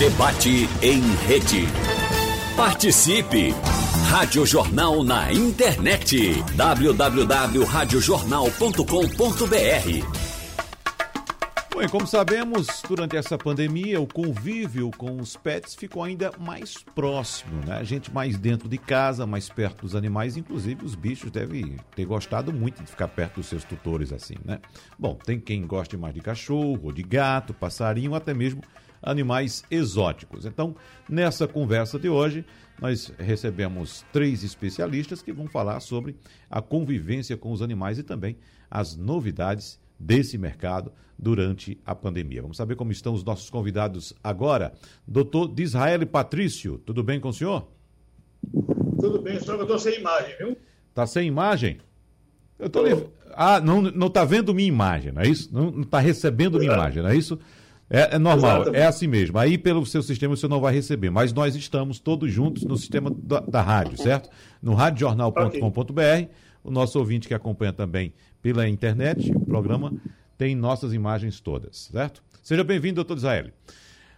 Debate em rede. Participe! Rádio Jornal na internet. www.radiojornal.com.br Bem, como sabemos, durante essa pandemia, o convívio com os pets ficou ainda mais próximo, né? A gente mais dentro de casa, mais perto dos animais, inclusive os bichos devem ter gostado muito de ficar perto dos seus tutores assim, né? Bom, tem quem goste mais de cachorro, de gato, passarinho, até mesmo animais exóticos. Então, nessa conversa de hoje, nós recebemos três especialistas que vão falar sobre a convivência com os animais e também as novidades desse mercado durante a pandemia. Vamos saber como estão os nossos convidados agora. Doutor Disraeli Patrício, tudo bem com o senhor? Tudo bem, só que eu estou sem imagem, viu? Está sem imagem? Eu tô... Ah, não, não tá vendo minha imagem, não é isso? Não está recebendo minha imagem, não é isso? É, é normal, Exatamente. é assim mesmo. Aí pelo seu sistema você não vai receber, mas nós estamos todos juntos no sistema da, da rádio, certo? No radiojornal.com.br. O nosso ouvinte que acompanha também pela internet, o programa tem nossas imagens todas, certo? Seja bem-vindo, doutor Israel.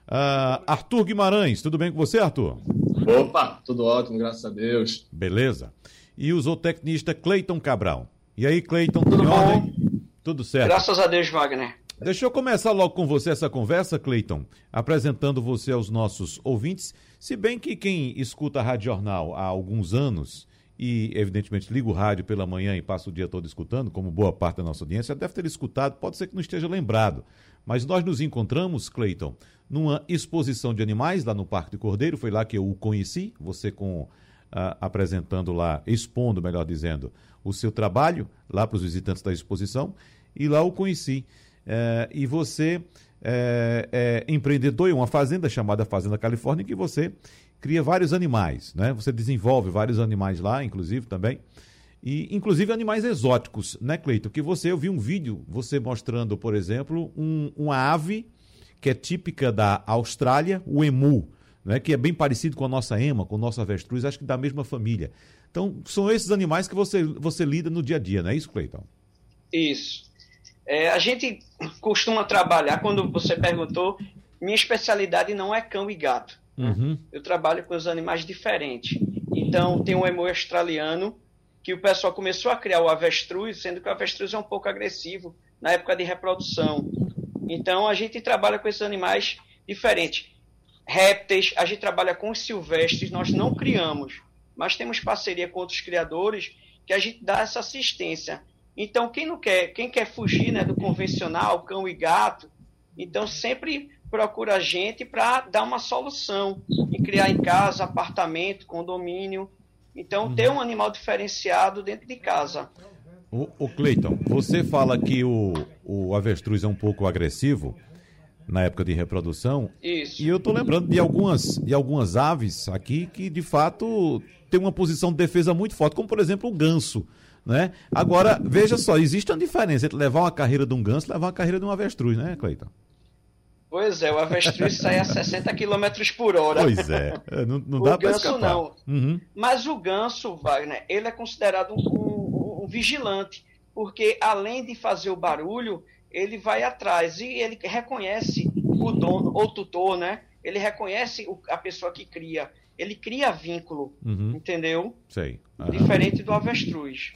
Uh, Arthur Guimarães, tudo bem com você, Arthur? Opa, tudo ótimo, graças a Deus. Beleza. E o zootecnista Cleiton Cabral. E aí, Cleiton, tudo bom? Ordem? Tudo certo. Graças a Deus, Wagner. Deixa eu começar logo com você essa conversa, Cleiton, apresentando você aos nossos ouvintes. Se bem que quem escuta a Rádio Jornal há alguns anos e, evidentemente, liga o rádio pela manhã e passa o dia todo escutando, como boa parte da nossa audiência, deve ter escutado, pode ser que não esteja lembrado. Mas nós nos encontramos, Cleiton, numa exposição de animais lá no Parque do Cordeiro, foi lá que eu o conheci, você com Uh, apresentando lá, expondo, melhor dizendo, o seu trabalho lá para os visitantes da exposição, e lá o conheci. É, e você é, é, empreendedor em uma fazenda chamada Fazenda Califórnia, que você cria vários animais, né? Você desenvolve vários animais lá, inclusive também. E inclusive animais exóticos, né, Cleito? Que você, eu vi um vídeo, você mostrando, por exemplo, um, uma ave que é típica da Austrália, o emu, né? que é bem parecido com a nossa ema, com o nosso avestruz, acho que da mesma família. Então, são esses animais que você, você lida no dia a dia, não é isso, Cleiton? Isso. É, a gente costuma trabalhar, quando você perguntou, minha especialidade não é cão e gato. Uhum. Eu trabalho com os animais diferentes. Então, tem um emu australiano que o pessoal começou a criar o avestruz, sendo que o avestruz é um pouco agressivo na época de reprodução. Então, a gente trabalha com esses animais diferentes. Répteis, a gente trabalha com os silvestres, nós não criamos, mas temos parceria com outros criadores que a gente dá essa assistência então, quem não quer, quem quer fugir né, do convencional, cão e gato, então sempre procura a gente para dar uma solução e criar em casa, apartamento, condomínio. Então, uhum. ter um animal diferenciado dentro de casa. O, o Cleiton, você fala que o, o avestruz é um pouco agressivo na época de reprodução. Isso. E eu estou lembrando de algumas, de algumas aves aqui que, de fato, tem uma posição de defesa muito forte, como, por exemplo, o ganso. Né? Agora, veja só, existe uma diferença entre levar uma carreira de um ganso e levar uma carreira de um avestruz, né, Cleiton? Pois é, o avestruz sai a 60 km por hora. Pois é, é não, não dá para escapar. não. Uhum. Mas o ganso, Wagner, ele é considerado um, um, um, vigilante, porque além de fazer o barulho, ele vai atrás e ele reconhece o dono ou tutor, né? Ele reconhece a pessoa que cria. Ele cria vínculo, uhum. entendeu? Sei. Uhum. Diferente do avestruz.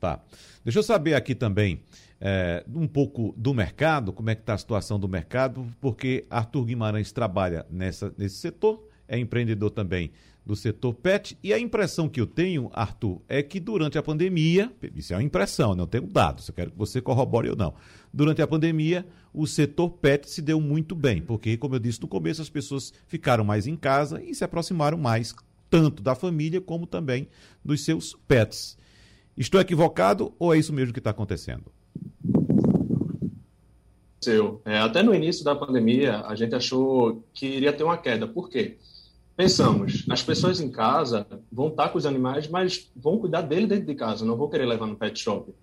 Tá. Deixa eu saber aqui também é, um pouco do mercado, como é que está a situação do mercado, porque Arthur Guimarães trabalha nessa, nesse setor, é empreendedor também do setor pet, e a impressão que eu tenho, Arthur, é que durante a pandemia, isso é uma impressão, não tenho dados, eu quero que você corrobore ou não. Durante a pandemia, o setor pet se deu muito bem, porque, como eu disse no começo, as pessoas ficaram mais em casa e se aproximaram mais, tanto da família como também dos seus pets. Estou equivocado ou é isso mesmo que está acontecendo? É, até no início da pandemia, a gente achou que iria ter uma queda. Por quê? Pensamos, as pessoas em casa vão estar com os animais, mas vão cuidar dele dentro de casa, não vão querer levar no pet shop.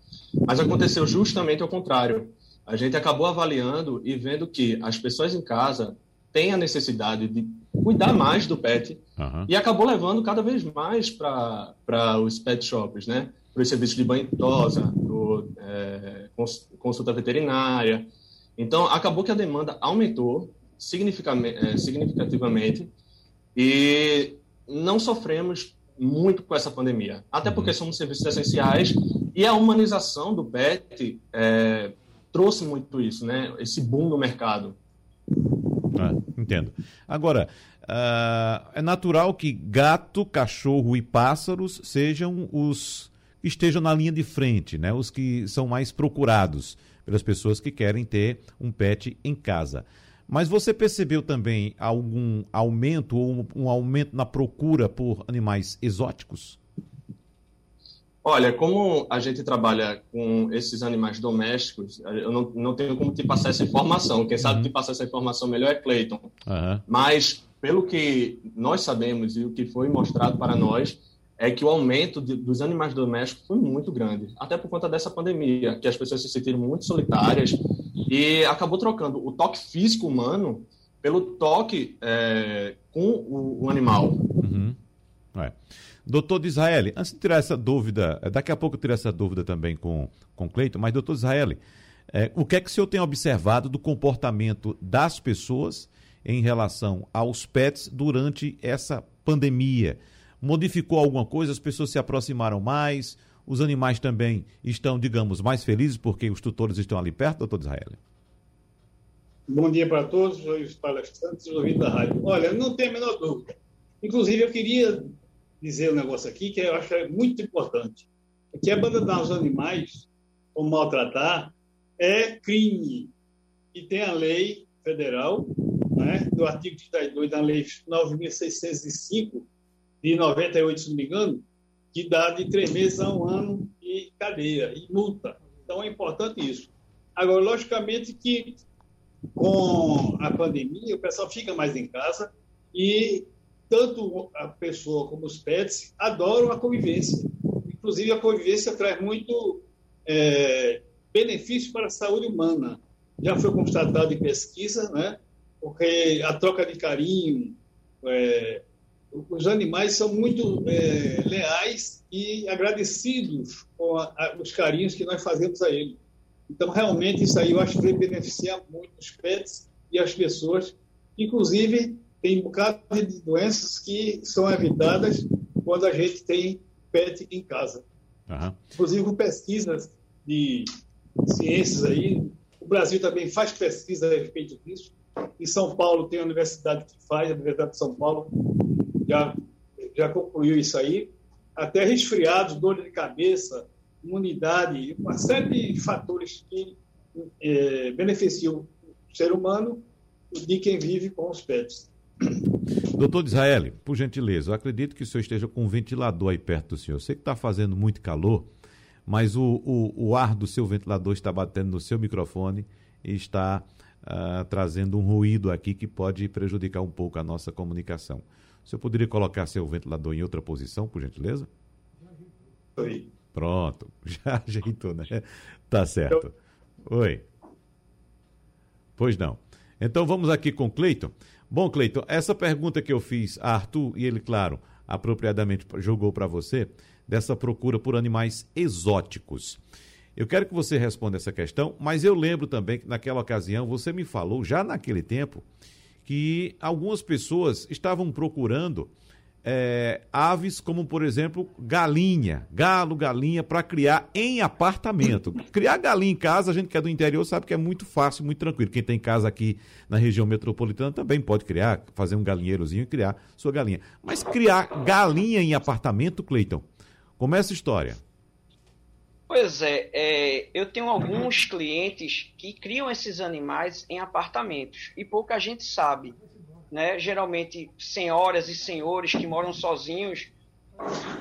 Mas aconteceu justamente ao contrário. A gente acabou avaliando e vendo que as pessoas em casa têm a necessidade de cuidar mais do pet uhum. e acabou levando cada vez mais para os pet shops, né? Para os serviços de banho e tosa, do, é, consulta veterinária. Então, acabou que a demanda aumentou é, significativamente e não sofremos muito com essa pandemia, até porque uhum. somos serviços essenciais e a humanização do PET é, trouxe muito isso, né? Esse boom no mercado. Ah, entendo. Agora, uh, é natural que gato, cachorro e pássaros sejam os estejam na linha de frente, né? Os que são mais procurados pelas pessoas que querem ter um pet em casa. Mas você percebeu também algum aumento ou um aumento na procura por animais exóticos? Olha, como a gente trabalha com esses animais domésticos, eu não, não tenho como te passar essa informação. Quem sabe uhum. te passar essa informação melhor é Clayton. Uhum. Mas, pelo que nós sabemos e o que foi mostrado para nós, é que o aumento de, dos animais domésticos foi muito grande, até por conta dessa pandemia, que as pessoas se sentiram muito solitárias e acabou trocando o toque físico humano pelo toque é, com o, o animal. Uhum. É. Doutor Israel, antes de tirar essa dúvida, é, daqui a pouco eu tirar essa dúvida também com, com Cleiton, mas doutor Israel, é, o que é que o senhor tem observado do comportamento das pessoas em relação aos pets durante essa pandemia? Modificou alguma coisa, as pessoas se aproximaram mais, os animais também estão, digamos, mais felizes porque os tutores estão ali perto, doutor Israel? Bom dia para todos, os palestrantes, os ouvintes da rádio. Olha, não tem a menor dúvida. Inclusive, eu queria dizer um negócio aqui que eu acho é muito importante. Que abandonar os animais ou maltratar é crime. E tem a lei federal, né, do artigo 32 da lei 9.605, de 98, se não me engano, que dá de três meses a um ano de cadeia e multa. Então é importante isso. Agora, logicamente que com a pandemia o pessoal fica mais em casa e tanto a pessoa como os pets adoram a convivência. Inclusive a convivência traz muito é, benefício para a saúde humana. Já foi constatado em pesquisa, né? Porque a troca de carinho, é, os animais são muito é, leais e agradecidos com a, a, os carinhos que nós fazemos a eles. Então, realmente, isso aí eu acho que vai beneficiar muito os pets e as pessoas. Inclusive, tem um bocado de doenças que são evitadas quando a gente tem pet em casa. Uhum. Inclusive, com pesquisas de ciências aí, o Brasil também faz pesquisa a respeito disso. Em São Paulo tem a universidade que faz, a Universidade de São Paulo, já, já concluiu isso aí. Até resfriados, dor de cabeça, imunidade, uma série de fatores que é, beneficiam o ser humano de quem vive com os pets. Doutor Israel, por gentileza, eu acredito que o senhor esteja com um ventilador aí perto do senhor. Eu sei que está fazendo muito calor, mas o, o, o, ar do seu ventilador está batendo no seu microfone e está uh, trazendo um ruído aqui que pode prejudicar um pouco a nossa comunicação. O senhor poderia colocar seu ventilador em outra posição, por gentileza? Oi. Pronto, já ajeitou, né? Tá certo. Oi. Pois não. Então vamos aqui com Cleiton. Bom, Cleiton, essa pergunta que eu fiz a Arthur, e ele, claro, apropriadamente jogou para você, dessa procura por animais exóticos. Eu quero que você responda essa questão, mas eu lembro também que naquela ocasião você me falou, já naquele tempo, que algumas pessoas estavam procurando é, aves como, por exemplo, galinha, galo, galinha, para criar em apartamento. Criar galinha em casa, a gente que é do interior sabe que é muito fácil, muito tranquilo. Quem tem casa aqui na região metropolitana também pode criar, fazer um galinheirozinho e criar sua galinha. Mas criar galinha em apartamento, Cleiton, como é essa história? Pois é, é, eu tenho alguns clientes que criam esses animais em apartamentos e pouca gente sabe. Né? Geralmente senhoras e senhores que moram sozinhos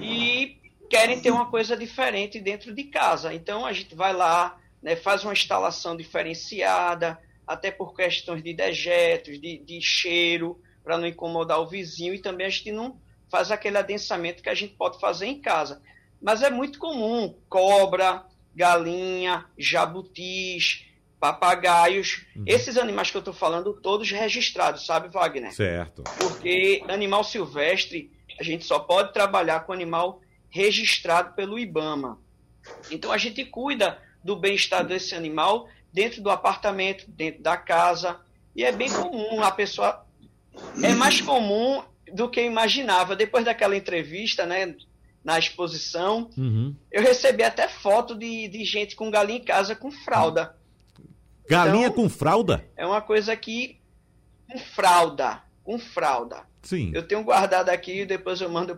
e querem ter uma coisa diferente dentro de casa. Então a gente vai lá, né, faz uma instalação diferenciada, até por questões de dejetos, de, de cheiro, para não incomodar o vizinho, e também a gente não faz aquele adensamento que a gente pode fazer em casa. Mas é muito comum cobra, galinha, jabutis, papagaios. Uhum. Esses animais que eu estou falando, todos registrados, sabe, Wagner? Certo. Porque animal silvestre, a gente só pode trabalhar com animal registrado pelo IBAMA. Então a gente cuida do bem-estar desse animal dentro do apartamento, dentro da casa, E é bem comum a pessoa. É mais comum do que imaginava. Depois daquela entrevista, né, na exposição, uhum. eu recebi até foto de, de gente com galinha em casa com fralda. Galinha então, com fralda? É uma coisa que. Com fralda. Com fralda. Sim. Eu tenho guardado aqui, depois eu mando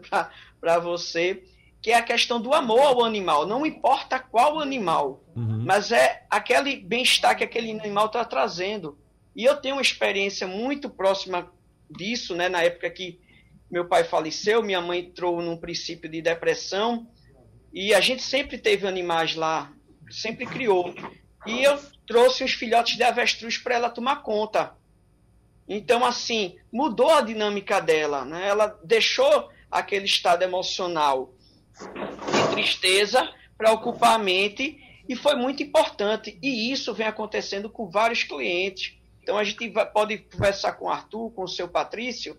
para você, que é a questão do amor ao animal. Não importa qual animal, uhum. mas é aquele bem-estar que aquele animal está trazendo. E eu tenho uma experiência muito próxima disso, né? Na época que meu pai faleceu, minha mãe entrou num princípio de depressão, e a gente sempre teve animais lá, sempre criou. E eu trouxe os filhotes de avestruz para ela tomar conta. Então, assim, mudou a dinâmica dela, né? Ela deixou aquele estado emocional de tristeza para ocupar a mente e foi muito importante. E isso vem acontecendo com vários clientes. Então, a gente pode conversar com o Arthur, com o seu Patrício,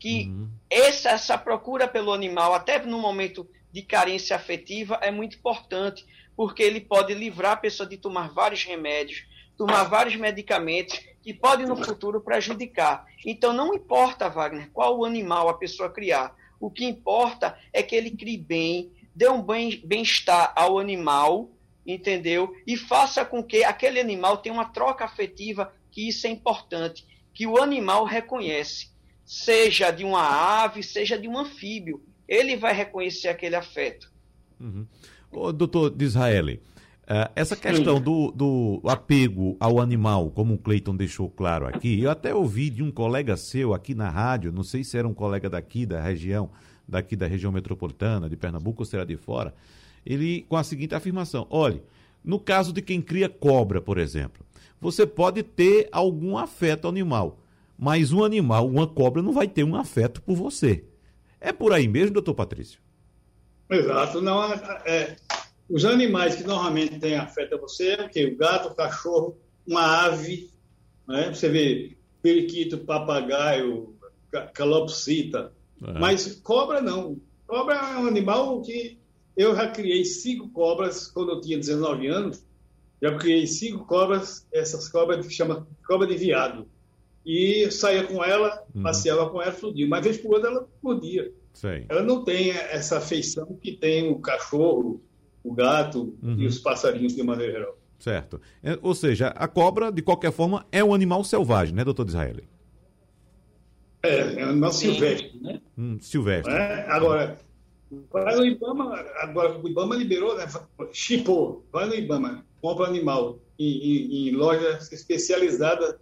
que uhum. essa, essa procura pelo animal, até no momento de carência afetiva, é muito importante, porque ele pode livrar a pessoa de tomar vários remédios, tomar vários medicamentos que podem no futuro prejudicar. Então não importa, Wagner, qual o animal a pessoa criar. O que importa é que ele crie bem, dê um bem-estar ao animal, entendeu? E faça com que aquele animal tenha uma troca afetiva, que isso é importante, que o animal reconhece seja de uma ave, seja de um anfíbio. Ele vai reconhecer aquele afeto. Uhum. Ô, doutor Disraeli, uh, essa questão do, do, apego ao animal, como o Cleiton deixou claro aqui, eu até ouvi de um colega seu aqui na rádio, não sei se era um colega daqui da região, daqui da região metropolitana, de Pernambuco ou será de fora, ele com a seguinte afirmação: olhe, no caso de quem cria cobra, por exemplo, você pode ter algum afeto animal, mas um animal, uma cobra, não vai ter um afeto por você. É por aí mesmo, doutor Patrício? Exato. Não, é, é, os animais que normalmente têm afeto a você é o quê? O gato, o cachorro, uma ave, né? você vê periquito, papagaio, calopsita. É. Mas cobra não. Cobra é um animal que eu já criei cinco cobras quando eu tinha 19 anos. Já criei cinco cobras, essas cobras que chama cobra de viado e saía com ela, uhum. passeava com ela todo dia. Uma vez por outra ela podia. Sei. Ela não tem essa afeição que tem o cachorro, o gato uhum. e os passarinhos de maneira geral. Certo. É, ou seja, a cobra, de qualquer forma, é um animal selvagem, né, doutor Israel? É, é um animal Sim. silvestre, né? Hum, silvestre. É, agora, vai no Ibama, agora o Ibama liberou, né? Chipou, vai no Ibama, compra animal em, em, em lojas especializadas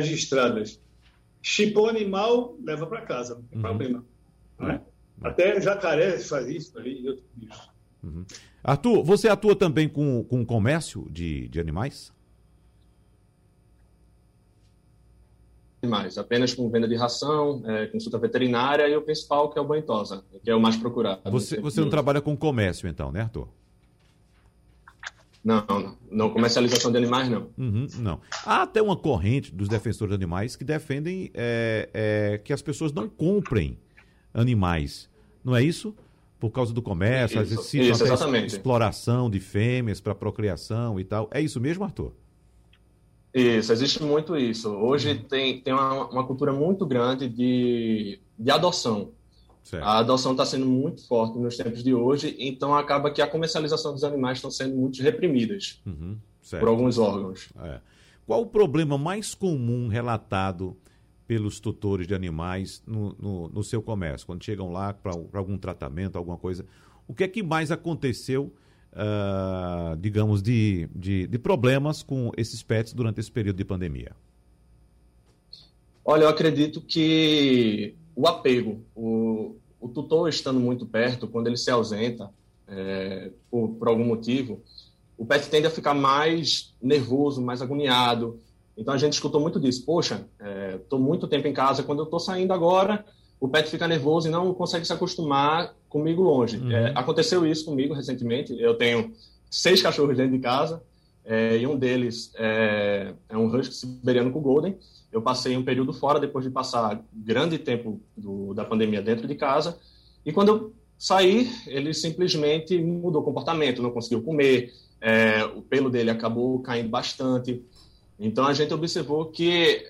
registradas. Chipou animal, leva para casa, não tem uhum. problema. Né? Até jacaré faz isso ali e outros bichos. Uhum. Arthur, você atua também com, com comércio de, de animais? Animais, apenas com venda de ração, é, consulta veterinária e o principal, que é o banho tosa, que é o mais procurado. Você, você não trabalha com comércio, então, né, Arthur? Não, não, não. Comercialização de animais, não. Uhum, não. Há até uma corrente dos defensores de animais que defendem é, é, que as pessoas não comprem animais. Não é isso? Por causa do comércio, isso, às vezes isso, exatamente. exploração de fêmeas para procriação e tal. É isso mesmo, Arthur? Isso, existe muito isso. Hoje uhum. tem, tem uma, uma cultura muito grande de, de adoção. Certo. A adoção está sendo muito forte nos tempos de hoje, então acaba que a comercialização dos animais estão sendo muito reprimidas uhum, por alguns órgãos. É. Qual o problema mais comum relatado pelos tutores de animais no, no, no seu comércio? Quando chegam lá para algum tratamento, alguma coisa, o que é que mais aconteceu, uh, digamos, de, de, de problemas com esses pets durante esse período de pandemia? Olha, eu acredito que o apego, o, o tutor estando muito perto, quando ele se ausenta é, por, por, algum motivo, o pet tende a ficar mais nervoso, mais agoniado. Então a gente escutou muito disso. Poxa, estou é, muito tempo em casa, quando eu estou saindo agora, o pet fica nervoso e não consegue se acostumar comigo longe. Uhum. É, aconteceu isso comigo recentemente. Eu tenho seis cachorros dentro de casa é, e um deles é, é um husky siberiano com golden eu passei um período fora depois de passar grande tempo do, da pandemia dentro de casa. E quando eu saí, ele simplesmente mudou o comportamento, não conseguiu comer, é, o pelo dele acabou caindo bastante. Então a gente observou que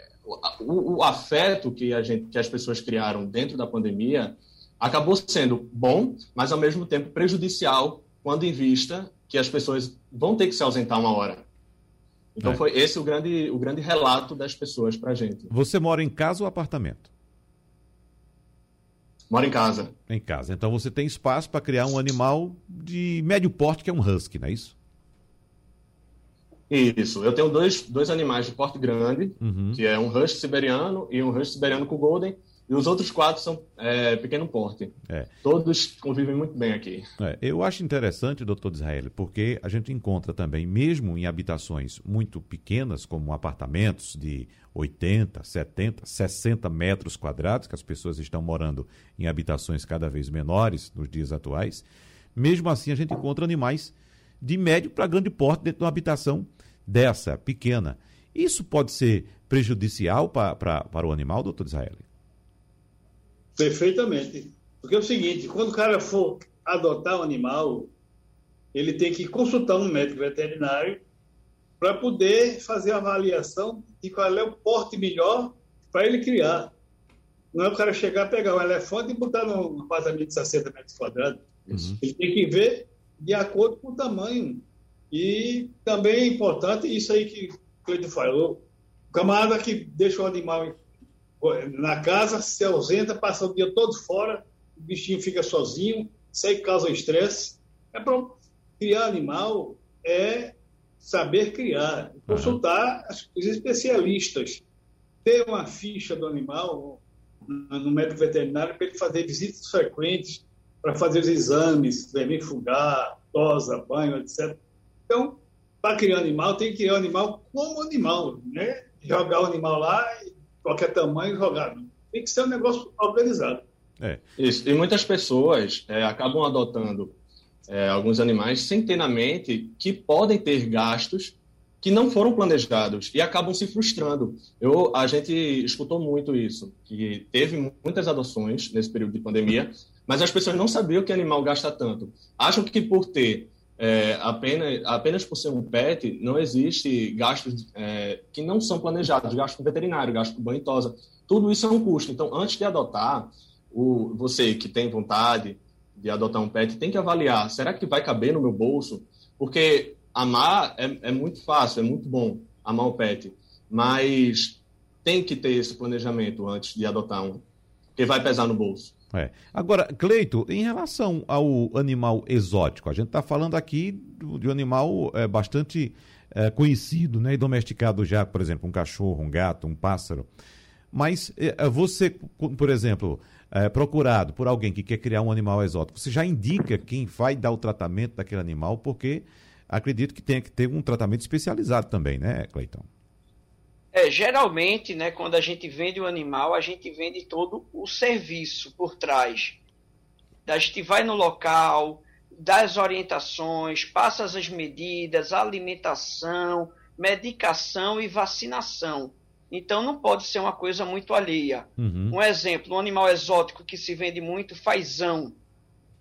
o, o, afeto que, a gente, que as pessoas criaram dentro da pandemia acabou sendo bom, mas ao mesmo tempo prejudicial quando em vista que as pessoas vão ter que se ausentar uma hora. Então é. foi esse o grande, o grande relato das pessoas para gente. Você mora em casa ou apartamento? Moro em casa. Em casa. Então você tem espaço para criar um animal de médio porte, que é um husky, não é isso? Isso. Eu tenho dois, dois animais de porte grande, uhum. que é um husky siberiano e um husky siberiano com golden. E os outros quatro são é, pequeno porte. É. Todos convivem muito bem aqui. É, eu acho interessante, doutor Israel, porque a gente encontra também, mesmo em habitações muito pequenas, como apartamentos de 80, 70, 60 metros quadrados, que as pessoas estão morando em habitações cada vez menores nos dias atuais, mesmo assim a gente encontra animais de médio para grande porte dentro de uma habitação dessa, pequena. Isso pode ser prejudicial para, para, para o animal, doutor Israel? Perfeitamente. Porque é o seguinte, quando o cara for adotar um animal, ele tem que consultar um médico veterinário para poder fazer a avaliação de qual é o porte melhor para ele criar. Não é o cara chegar, pegar um elefante e botar num apartamento de 60 metros quadrados. Uhum. Ele tem que ver de acordo com o tamanho. E também é importante isso aí que o Cleiton falou. O camarada que deixa o animal na casa, se ausenta, passa o dia todo fora, o bichinho fica sozinho, isso aí causa estresse. É para criar animal é saber criar, consultar os especialistas, ter uma ficha do animal no médico veterinário para ele fazer visitas frequentes, para fazer os exames, vermifugar, tosa, banho, etc. Então, para criar animal, tem que criar o animal como animal, né? Jogar o animal lá, qualquer tamanho, jogar. Tem que ser um negócio organizado. É. Isso. E muitas pessoas é, acabam adotando é, alguns animais sem ter na mente que podem ter gastos que não foram planejados e acabam se frustrando. Eu, a gente escutou muito isso, que teve muitas adoções nesse período de pandemia, mas as pessoas não sabiam que animal gasta tanto. Acham que por ter é, apenas, apenas por ser um pet, não existe gastos é, que não são planejados, gasto com veterinário, gasto com banho. Tudo isso é um custo. Então, antes de adotar, o, você que tem vontade de adotar um pet tem que avaliar: será que vai caber no meu bolso? Porque amar é, é muito fácil, é muito bom amar o pet, mas tem que ter esse planejamento antes de adotar um, porque vai pesar no bolso. É. Agora, Cleito, em relação ao animal exótico, a gente está falando aqui de um animal é, bastante é, conhecido né, e domesticado já, por exemplo, um cachorro, um gato, um pássaro. Mas é, é você, por exemplo, é, procurado por alguém que quer criar um animal exótico, você já indica quem vai dar o tratamento daquele animal, porque acredito que tenha que ter um tratamento especializado também, né, Cleitão? É, geralmente, né, quando a gente vende o um animal, a gente vende todo o serviço por trás. A gente vai no local, dá as orientações, passa as medidas, alimentação, medicação e vacinação. Então não pode ser uma coisa muito alheia. Uhum. Um exemplo, um animal exótico que se vende muito, fazão,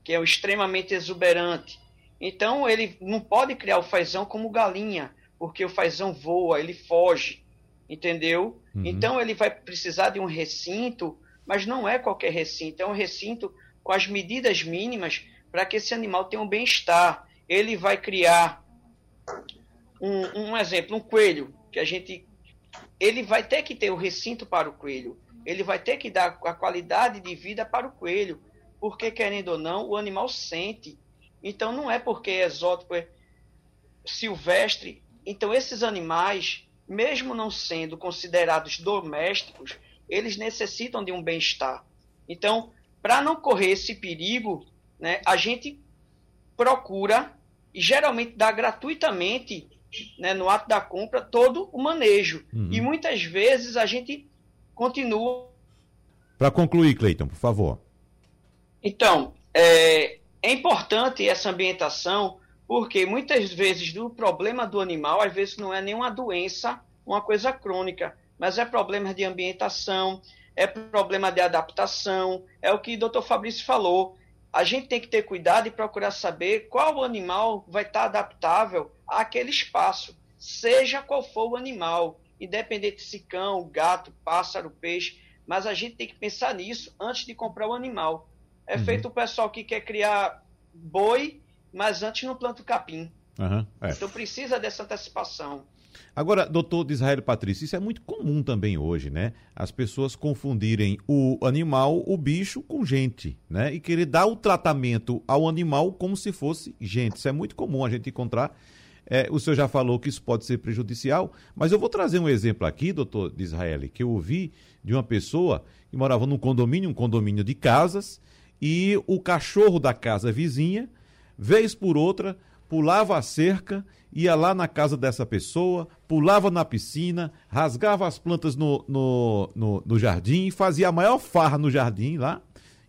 que é um extremamente exuberante. Então ele não pode criar o fazão como galinha, porque o fazão voa, ele foge entendeu? Uhum. Então ele vai precisar de um recinto, mas não é qualquer recinto, é um recinto com as medidas mínimas para que esse animal tenha um bem-estar. Ele vai criar um, um exemplo, um coelho, que a gente. Ele vai ter que ter o recinto para o coelho. Ele vai ter que dar a qualidade de vida para o coelho. Porque, querendo ou não, o animal sente. Então, não é porque é exótico, é silvestre. Então, esses animais, mesmo não sendo considerados domésticos, eles necessitam de um bem-estar. Então, para não correr esse perigo, né, a gente procura e geralmente dá gratuitamente né, no ato da compra todo o manejo. Uhum. E muitas vezes a gente continua. Para concluir, Cleiton, por favor. Então, é, é importante essa ambientação porque muitas vezes o problema do animal, às vezes, não é nenhuma doença, uma coisa crônica, mas é problema de ambientação, é problema de adaptação, é o que o doutor Fabrício falou. A gente tem que ter cuidado e procurar saber qual animal vai estar adaptável àquele espaço, seja qual for o animal. independente se cão, gato, pássaro, peixe, mas a gente tem que pensar nisso antes de comprar o animal. É uhum. feito o pessoal que quer criar boi, mas antes não planta o capim. Uhum, é. Então precisa dessa antecipação. Agora, doutor Israel Patrício, isso é muito comum também hoje, né? As pessoas confundirem o animal, o bicho, com gente, né? E querer dar o tratamento ao animal como se fosse gente. Isso é muito comum a gente encontrar. É, o senhor já falou que isso pode ser prejudicial, mas eu vou trazer um exemplo aqui, doutor Israel, que eu ouvi de uma pessoa que morava num condomínio, um condomínio de casas, e o cachorro da casa vizinha, vez por outra, pulava a cerca, ia lá na casa dessa pessoa, pulava na piscina, rasgava as plantas no, no, no, no jardim, fazia a maior farra no jardim lá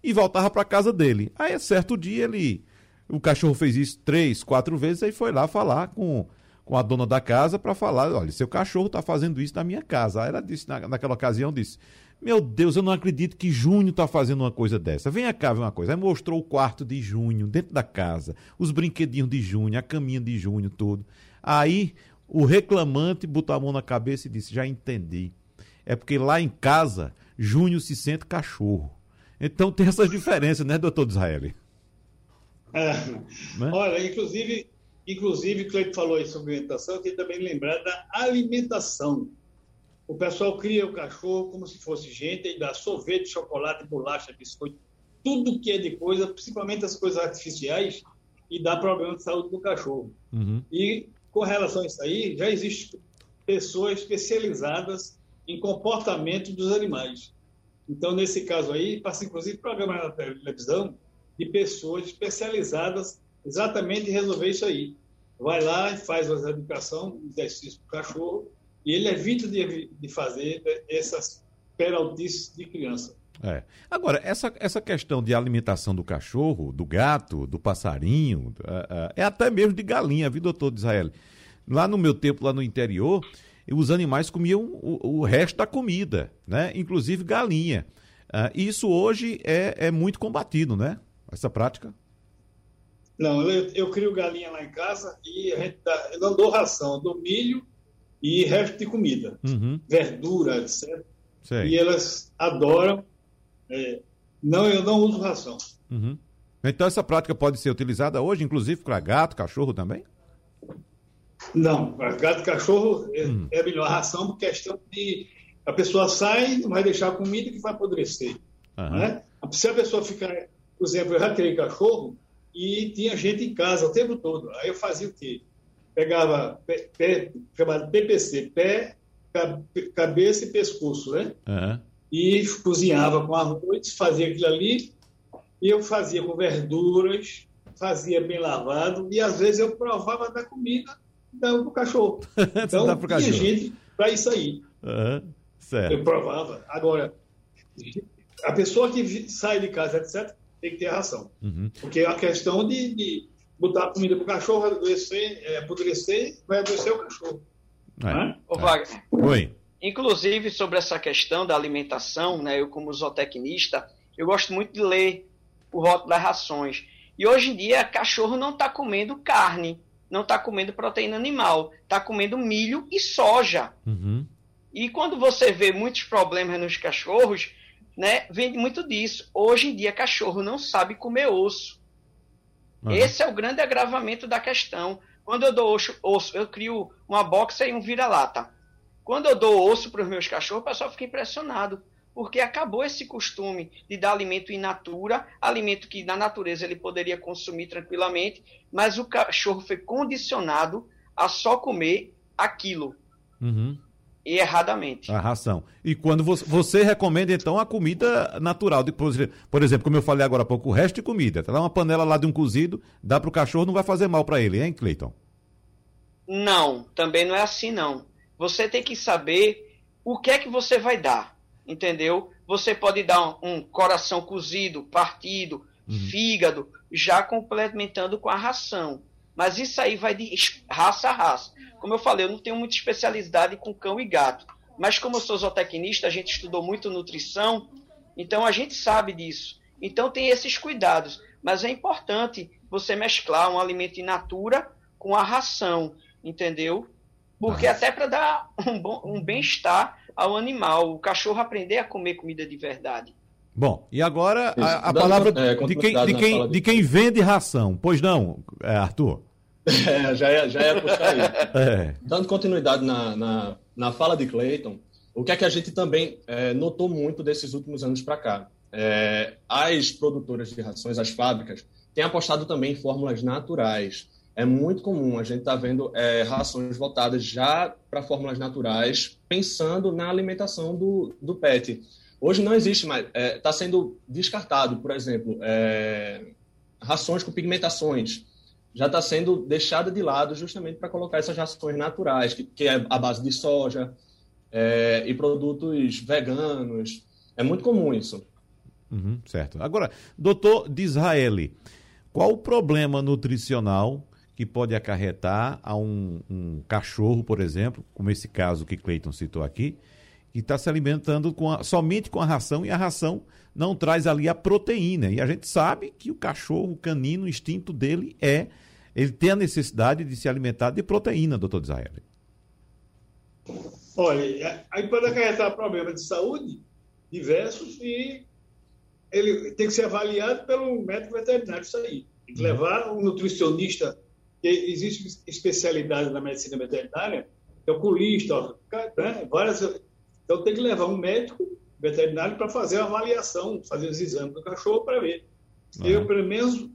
e voltava para casa dele. Aí, certo dia, ele. O cachorro fez isso três, quatro vezes, aí foi lá falar com, com a dona da casa para falar: olha, seu cachorro está fazendo isso na minha casa. Aí ela disse, na, naquela ocasião, disse: meu Deus, eu não acredito que Júnior está fazendo uma coisa dessa. Vem cá ver uma coisa. Aí mostrou o quarto de Júnior dentro da casa, os brinquedinhos de Júnior, a caminha de Júnior, tudo. Aí o reclamante botou a mão na cabeça e disse: Já entendi. É porque lá em casa, Júnior se sente cachorro. Então tem essas diferenças, né, doutor Israel? É. Né? Olha, inclusive, inclusive, o Cleito falou aí sobre alimentação, eu queria também lembrar da alimentação. O pessoal cria o cachorro como se fosse gente e dá sorvete, chocolate, bolacha, biscoito, tudo que é de coisa, principalmente as coisas artificiais, e dá problema de saúde do cachorro. Uhum. E com relação a isso aí, já existem pessoas especializadas em comportamento dos animais. Então, nesse caso aí, passa inclusive programa na televisão de pessoas especializadas exatamente em resolver isso aí. Vai lá e faz a educação, exercício para o cachorro, e ele evita de, de fazer essas peraltices de criança. É. Agora, essa, essa questão de alimentação do cachorro, do gato, do passarinho, é, é, é até mesmo de galinha, viu, doutor Israel? Lá no meu tempo, lá no interior, os animais comiam o, o resto da comida, né? Inclusive galinha. Uh, isso hoje é, é muito combatido, né? Essa prática. Não, eu, eu crio galinha lá em casa e a gente dá, eu não dou ração, eu dou milho e resto de comida, uhum. verdura, etc. Sei. E elas adoram. É, não, eu não uso ração. Uhum. Então essa prática pode ser utilizada hoje, inclusive para gato, cachorro também? Não, para gato e cachorro é, uhum. é melhor a ração por questão de a pessoa sai, não vai deixar comida que vai apodrecer. Né? Se a pessoa ficar, por exemplo, eu já criei cachorro e tinha gente em casa o tempo todo. Aí eu fazia o quê? Pegava pé, pé, chamado PPC, pé, cabeça e pescoço, né? Uhum. E cozinhava com arroz, fazia aquilo ali, e eu fazia com verduras, fazia bem lavado, e às vezes eu provava da comida dava para o cachorro. Então, tinha cachorro. gente para isso aí. Uhum. Certo. Eu provava. Agora, a pessoa que sai de casa, etc., tem que ter ração. Uhum. Porque é a questão de, de botar comida para o cachorro, vai adoecer, é, apodrecer, vai adoecer o cachorro. É. Né? Ô, Wagner. Oi. Inclusive, sobre essa questão da alimentação, né, eu como zootecnista, eu gosto muito de ler o rótulo das rações. E hoje em dia, cachorro não está comendo carne, não está comendo proteína animal, está comendo milho e soja. Uhum. E quando você vê muitos problemas nos cachorros, né, vem muito disso. Hoje em dia, cachorro não sabe comer osso. Uhum. Esse é o grande agravamento da questão. Quando eu dou osso, osso eu crio uma boxa e um vira-lata. Quando eu dou osso para os meus cachorros, o pessoal fica impressionado, porque acabou esse costume de dar alimento in natura, alimento que na natureza ele poderia consumir tranquilamente, mas o cachorro foi condicionado a só comer aquilo. Uhum e erradamente. A ração. E quando você, você recomenda, então, a comida natural. De, por exemplo, como eu falei agora há pouco, o resto de comida. Tá lá uma panela lá de um cozido, dá para o cachorro, não vai fazer mal para ele, hein, Cleiton? Não, também não é assim, não. Você tem que saber o que é que você vai dar, entendeu? Você pode dar um, um coração cozido, partido, uhum. fígado, já complementando com a ração. Mas isso aí vai de raça a raça. Como eu falei, eu não tenho muita especialidade com cão e gato. Mas como eu sou zootecnista, a gente estudou muito nutrição, então a gente sabe disso. Então tem esses cuidados. Mas é importante você mesclar um alimento in natura com a ração, entendeu? Porque até para dar um, um bem-estar ao animal, o cachorro aprender a comer comida de verdade. Bom, e agora a, a palavra é, de, quem, de, quem, de quem vende ração. Pois não, é, Arthur? É, já ia, já ia puxar aí. É. Dando continuidade na, na, na fala de Clayton, o que é que a gente também é, notou muito desses últimos anos para cá? É, as produtoras de rações, as fábricas, têm apostado também em fórmulas naturais. É muito comum a gente estar tá vendo é, rações voltadas já para fórmulas naturais, pensando na alimentação do, do pet. Hoje não existe mais, está é, tá sendo descartado, por exemplo, é, rações com pigmentações já está sendo deixada de lado justamente para colocar essas rações naturais, que, que é a base de soja é, e produtos veganos. É muito comum isso. Uhum, certo. Agora, doutor Disraeli, qual o problema nutricional que pode acarretar a um, um cachorro, por exemplo, como esse caso que Cleiton citou aqui, que está se alimentando com a, somente com a ração e a ração não traz ali a proteína. E a gente sabe que o cachorro o canino, o instinto dele é ele tem a necessidade de se alimentar de proteína, doutor Israel. Olha, aí pode acarretar problemas de saúde diversos e ele tem que ser avaliado pelo médico veterinário isso aí. Tem que uhum. levar um nutricionista, que existe especialidade na medicina veterinária, é oculista, né? várias. Então tem que levar um médico veterinário para fazer a avaliação, fazer os exames do cachorro para ver. Uhum. Eu, pelo menos,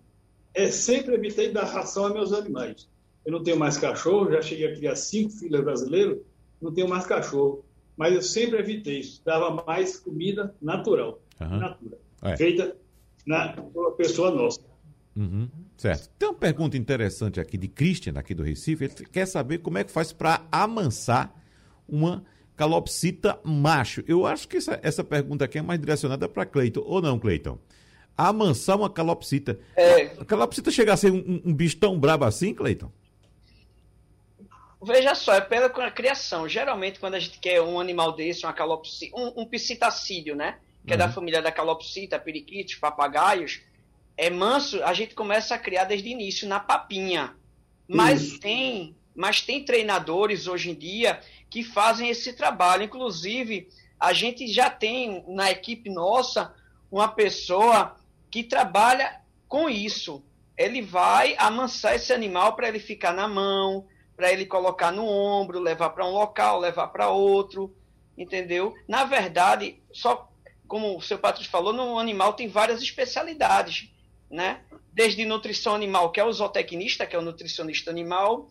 é, sempre evitei dar ração a meus animais. Eu não tenho mais cachorro, já cheguei a criar cinco filhos brasileiros, não tenho mais cachorro. Mas eu sempre evitei isso, dava mais comida natural, uhum. natura, é. feita na, pessoa nossa. Uhum. Certo. Tem uma pergunta interessante aqui de Christian, aqui do Recife. Ele quer saber como é que faz para amansar uma calopsita macho. Eu acho que essa, essa pergunta aqui é mais direcionada para Cleiton, ou não, Cleiton? amansar uma calopsita. É... A calopsita chega a ser um, um bicho tão brabo assim, Cleiton? Veja só, é pela criação. Geralmente, quando a gente quer um animal desse, uma calopsita, um, um né? Que uhum. é da uhum. família da calopsita, periquitos, papagaios, é manso, a gente começa a criar desde o início, na papinha. Mas Isso. tem, mas tem treinadores hoje em dia que fazem esse trabalho. Inclusive, a gente já tem na equipe nossa uma pessoa que trabalha com isso. Ele vai amansar esse animal para ele ficar na mão, para ele colocar no ombro, levar para um local, levar para outro, entendeu? Na verdade, só como o seu Patrício falou, no animal tem várias especialidades, né? Desde nutrição animal, que é o zootecnista, que é o nutricionista animal,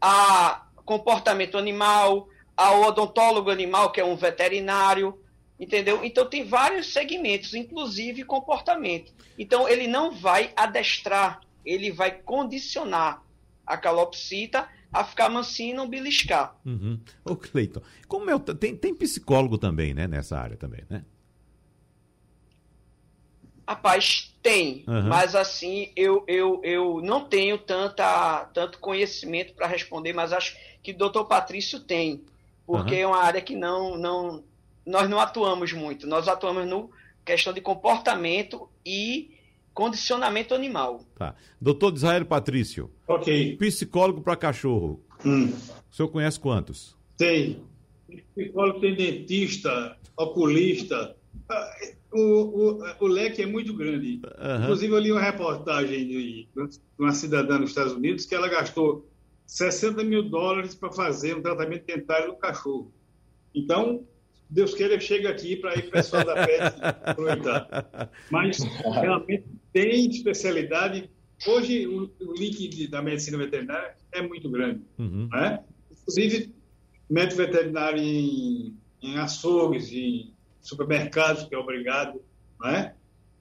a comportamento animal, ao odontólogo animal, que é um veterinário, Entendeu? Então tem vários segmentos, inclusive comportamento. Então ele não vai adestrar, ele vai condicionar a calopsita a ficar mansinha e não beliscar. Uhum. Ô Cleiton, como eu, tem, tem psicólogo também, né, nessa área também, né? Rapaz, tem, uhum. mas assim, eu, eu, eu não tenho tanta, tanto conhecimento para responder, mas acho que o doutor Patrício tem, porque uhum. é uma área que não, não, nós não atuamos muito. Nós atuamos no questão de comportamento e condicionamento animal. Tá. Doutor Israel Patrício. Ok. Psicólogo para cachorro. Hum. O senhor conhece quantos? Tem. Psicólogo tem dentista, oculista. Ah, o, o, o leque é muito grande. Uhum. Inclusive, eu li uma reportagem de uma cidadã nos Estados Unidos que ela gastou 60 mil dólares para fazer um tratamento dentário no cachorro. Então, Deus queira, chega aqui para ir pessoal da PET aproveitar. Mas realmente tem especialidade. Hoje, o, o link de, da medicina veterinária é muito grande. Uhum. Né? Inclusive, médico veterinário em, em açougues, em supermercados, que é obrigado. Né?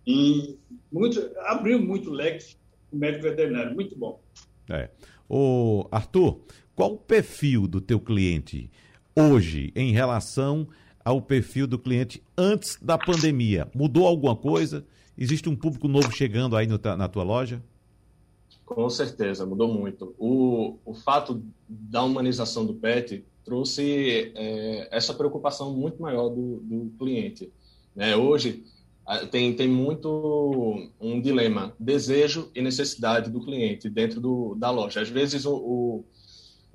E muito, abriu muito leque o médico veterinário. Muito bom. É. O Arthur, qual o perfil do teu cliente hoje em relação ao perfil do cliente antes da pandemia? Mudou alguma coisa? Existe um público novo chegando aí no, na tua loja? Com certeza, mudou muito. O, o fato da humanização do pet trouxe é, essa preocupação muito maior do, do cliente. Né? Hoje, tem, tem muito um dilema, desejo e necessidade do cliente dentro do, da loja. Às vezes, o, o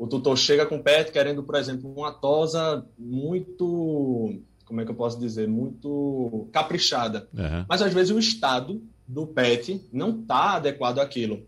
o tutor chega com o pet querendo, por exemplo, uma tosa muito, como é que eu posso dizer, muito caprichada. Uhum. Mas às vezes o estado do pet não está adequado àquilo.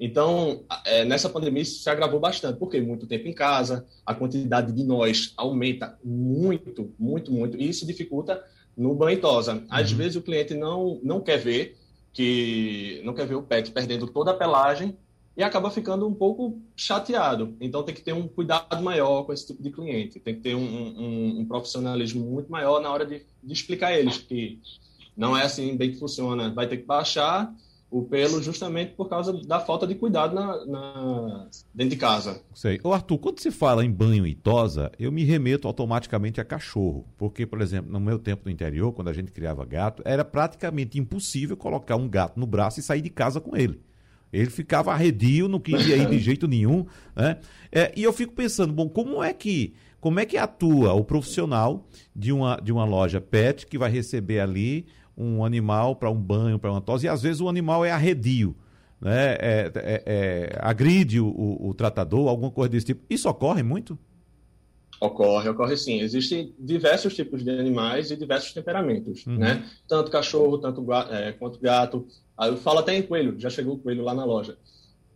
Então, é, nessa pandemia isso se agravou bastante, porque muito tempo em casa, a quantidade de nós aumenta muito, muito, muito, e isso dificulta no banho e tosa. Às uhum. vezes o cliente não, não quer ver que não quer ver o pet perdendo toda a pelagem e acaba ficando um pouco chateado. Então tem que ter um cuidado maior com esse tipo de cliente, tem que ter um, um, um profissionalismo muito maior na hora de, de, explicar a eles que não é assim bem que funciona, vai ter que baixar o pelo justamente por causa da falta de cuidado na, na, dentro de casa. Sei. Ô Arthur, quando se fala em banho e tosa, eu me remeto automaticamente a cachorro. Porque, por exemplo, no meu tempo no interior, quando a gente criava gato, era praticamente impossível colocar um gato no braço e sair de casa com ele. Ele ficava arredio, não queria ir de jeito nenhum. Né? É, e eu fico pensando, bom, como é que como é que atua o profissional de uma, de uma loja pet que vai receber ali um animal para um banho, para uma tosse, e às vezes o animal é arredio, né? É, é, é, agride o, o, o, tratador, alguma coisa desse tipo. Isso ocorre muito? Ocorre, ocorre sim. Existem diversos tipos de animais e diversos temperamentos, uhum. né? Tanto cachorro, tanto é, quanto gato. Eu falo até em coelho, já chegou o coelho lá na loja.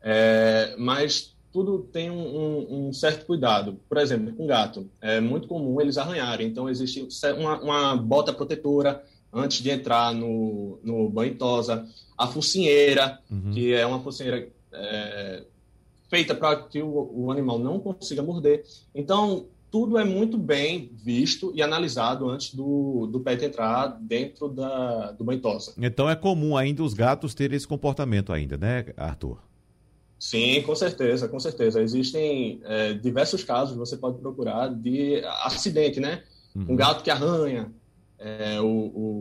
É, mas tudo tem um, um, um, certo cuidado. Por exemplo, com gato, é muito comum eles arranharem. Então, existe uma, uma bota protetora antes de entrar no, no banho tosa. A focinheira, uhum. que é uma focinheira é, feita para que o, o animal não consiga morder. Então, tudo é muito bem visto e analisado antes do, do pet entrar dentro da, do banho tosa. Então é comum ainda os gatos terem esse comportamento ainda, né, Arthur? Sim, com certeza, com certeza. Existem é, diversos casos, você pode procurar, de acidente, né? Uhum. Um gato que arranha é, o,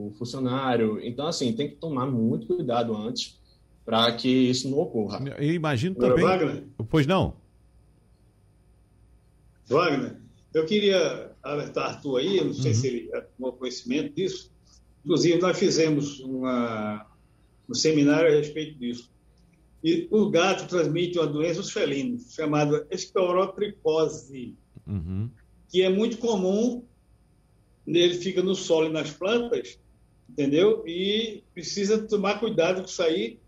o funcionário. Então, assim, tem que tomar muito cuidado antes para que isso não ocorra. Eu imagino também... Wagner? Pois não? Wagner, eu queria alertar Arthur aí, eu não sei uhum. se ele tomou conhecimento disso. Inclusive, nós fizemos uma, um seminário a respeito disso. E o gato transmite uma doença aos felinos, chamada esclerotricose, uhum. que é muito comum, ele fica no solo e nas plantas, entendeu? E precisa tomar cuidado com isso aí,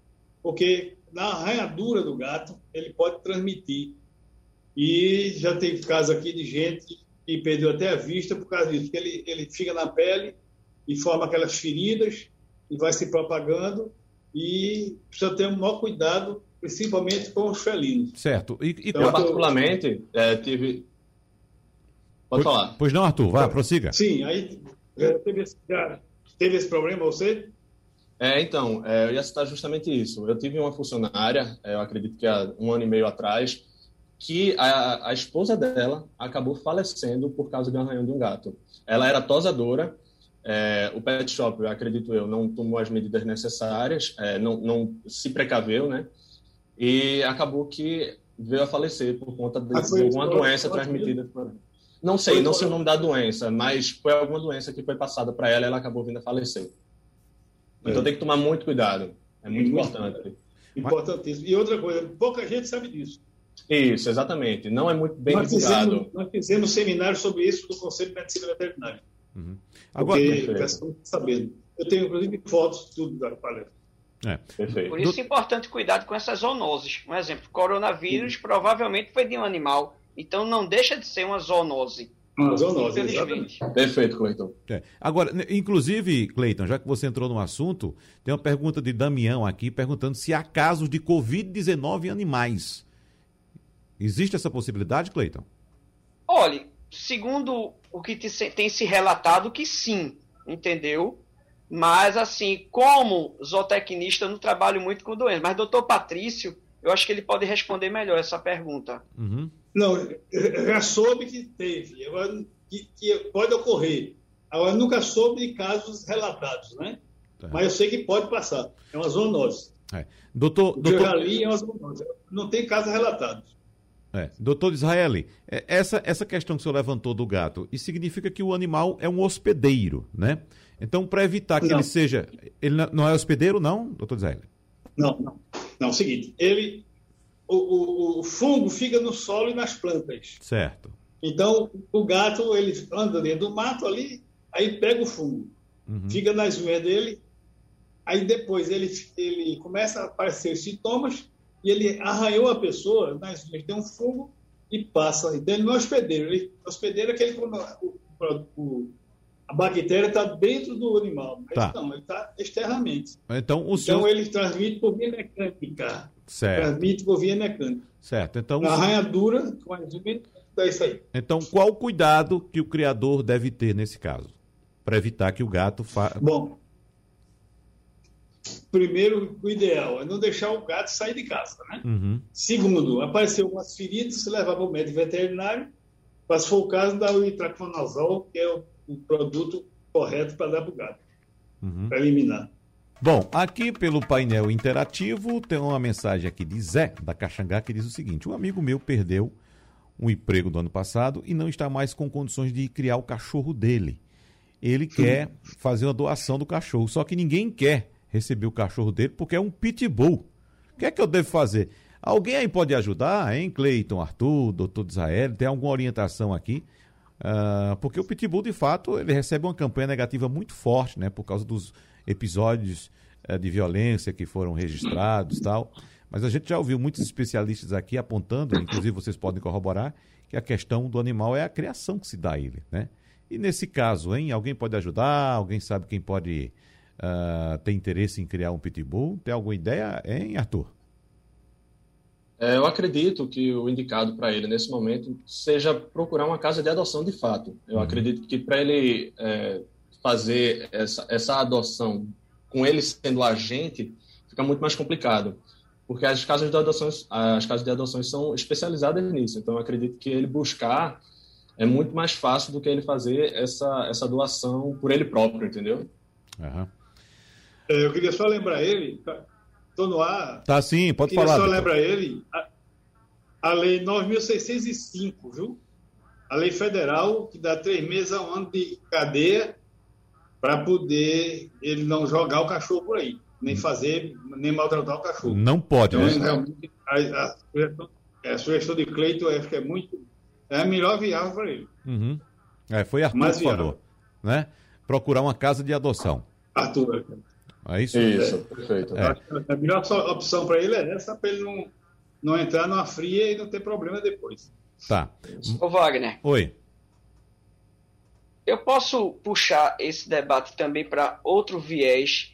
porque na arranhadura do gato ele pode transmitir. E já tem caso aqui de gente que perdeu até a vista por causa disso, porque ele, ele fica na pele e forma aquelas feridas e vai se propagando e precisa ter um maior cuidado, principalmente com os felinos. Certo. E, e então, eu, particularmente, é, tive... Pode pois, falar. Pois não, Arthur, vá, prossiga. Sim, aí teve esse, teve esse problema você? É, então, é, eu ia citar justamente isso. Eu tive uma funcionária, é, eu acredito que há um ano e meio atrás, que a, a esposa dela acabou falecendo por causa de um arranhão de um gato. Ela era tosadora, é, o pet shop, eu acredito eu, não tomou as medidas necessárias, é, não, não, se precaveu, né? E acabou que veio a falecer por conta de, de alguma doença transmitida por Não sei, não sei o nome da doença, mas foi alguma doença que foi passada para ela e ela acabou vindo a falecer. Então é. tem que tomar muito cuidado. É muito, muito importante. Importantíssimo. E outra coisa, pouca gente sabe disso. Isso, exatamente. Não é muito bem nós divulgado. Fizemos, nós fizemos seminário sobre isso do Conselho de Medicina Veterinária. Uhum. Agora, Porque, pessoal sabendo. Eu tenho, inclusive, fotos tudo da palestra. É. Perfeito. Por isso é importante cuidado com essas zoonoses. Um exemplo, coronavírus Sim. provavelmente foi de um animal, então não deixa de ser uma zoonose. Uma zoonose, exatamente. Perfeito, Cleiton. É. Agora, inclusive, Cleiton, já que você entrou no assunto, tem uma pergunta de Damião aqui, perguntando se há casos de Covid-19 em animais. Existe essa possibilidade, Cleiton? Olha, segundo o que tem se relatado, que sim, entendeu? Mas, assim, como zootecnista, eu não trabalho muito com doenças. Mas, doutor Patrício, eu acho que ele pode responder melhor essa pergunta. Uhum. Não, já soube que teve, que, que, pode ocorrer. Agora, nunca soube de casos relatados, né? Tá. Mas eu sei que pode passar. É uma zoonose. É. Doutor, o doutor... eu já li é uma zoonose. Não tem casos relatados. É. Doutor Israeli, é, essa, essa questão que o senhor levantou do gato, isso significa que o animal é um hospedeiro, né? Então, para evitar que não. ele seja. Ele não é hospedeiro, não, doutor Israeli? Não, não. Não, é o seguinte, ele. O, o, o, fungo fica no solo e nas plantas. Certo. Então, o gato, ele anda dentro do mato ali, aí pega o fungo, uhum. fica nas unhas dele, aí depois ele, ele começa a aparecer sintomas e ele arranhou a pessoa nas unhas, tem um fungo e passa. Então, ele não é hospedeiro. Ele, hospedeiro é aquele quando o, o, a bactéria está dentro do animal. Mas tá. não, ele está externamente. Então, o então senhor... ele transmite por via mecânica. Certo. Transmite mecânica. Certo. Então, a arranhadura com unhas é isso aí. Então, qual o cuidado que o criador deve ter nesse caso? Para evitar que o gato faça. Bom, primeiro, o ideal é não deixar o gato sair de casa, né? Uhum. Segundo, apareceu algumas feridas, se levar para o médico veterinário, mas se for o caso, dá o itraconazol, que é o, o produto correto para dar para o gato, uhum. para eliminar. Bom, aqui pelo painel interativo tem uma mensagem aqui de Zé, da Caxangá, que diz o seguinte: um amigo meu perdeu um emprego do ano passado e não está mais com condições de criar o cachorro dele. Ele quer fazer uma doação do cachorro, só que ninguém quer receber o cachorro dele porque é um pitbull. O que é que eu devo fazer? Alguém aí pode ajudar, hein? Cleiton, Arthur, doutor Israel, tem alguma orientação aqui? Uh, porque o pitbull, de fato, ele recebe uma campanha negativa muito forte, né? Por causa dos episódios uh, de violência que foram registrados tal. Mas a gente já ouviu muitos especialistas aqui apontando, inclusive vocês podem corroborar, que a questão do animal é a criação que se dá a ele, né? E nesse caso, hein, alguém pode ajudar? Alguém sabe quem pode uh, ter interesse em criar um pitbull? Tem alguma ideia, hein, Arthur? É, eu acredito que o indicado para ele nesse momento seja procurar uma casa de adoção de fato. Eu uhum. acredito que para ele é, fazer essa, essa adoção com ele sendo agente fica muito mais complicado porque as casas de adoções, as casas de adoções são especializadas nisso. Então, eu acredito que ele buscar é muito mais fácil do que ele fazer essa, essa doação por ele próprio, entendeu? Uhum. Eu queria só lembrar ele, estou no ar. Tá sim, pode falar. Eu só lembrar ele, a, a Lei 9.605, viu? A lei federal que dá três meses a um ano de cadeia para poder ele não jogar o cachorro por aí nem fazer, nem maltratar o cachorro. Não pode, então, né? A, a, sugestão, a, sugestão de Cleiton acho que é muito. É a melhor viável para ele. Uhum. É, foi Arthur Mais que falou. Né? Procurar uma casa de adoção. Arthur. É isso? Isso, é. perfeito. É. A melhor opção para ele é essa, para ele não, não entrar numa fria e não ter problema depois. Tá. Ô, Wagner. Oi. Eu posso puxar esse debate também para outro viés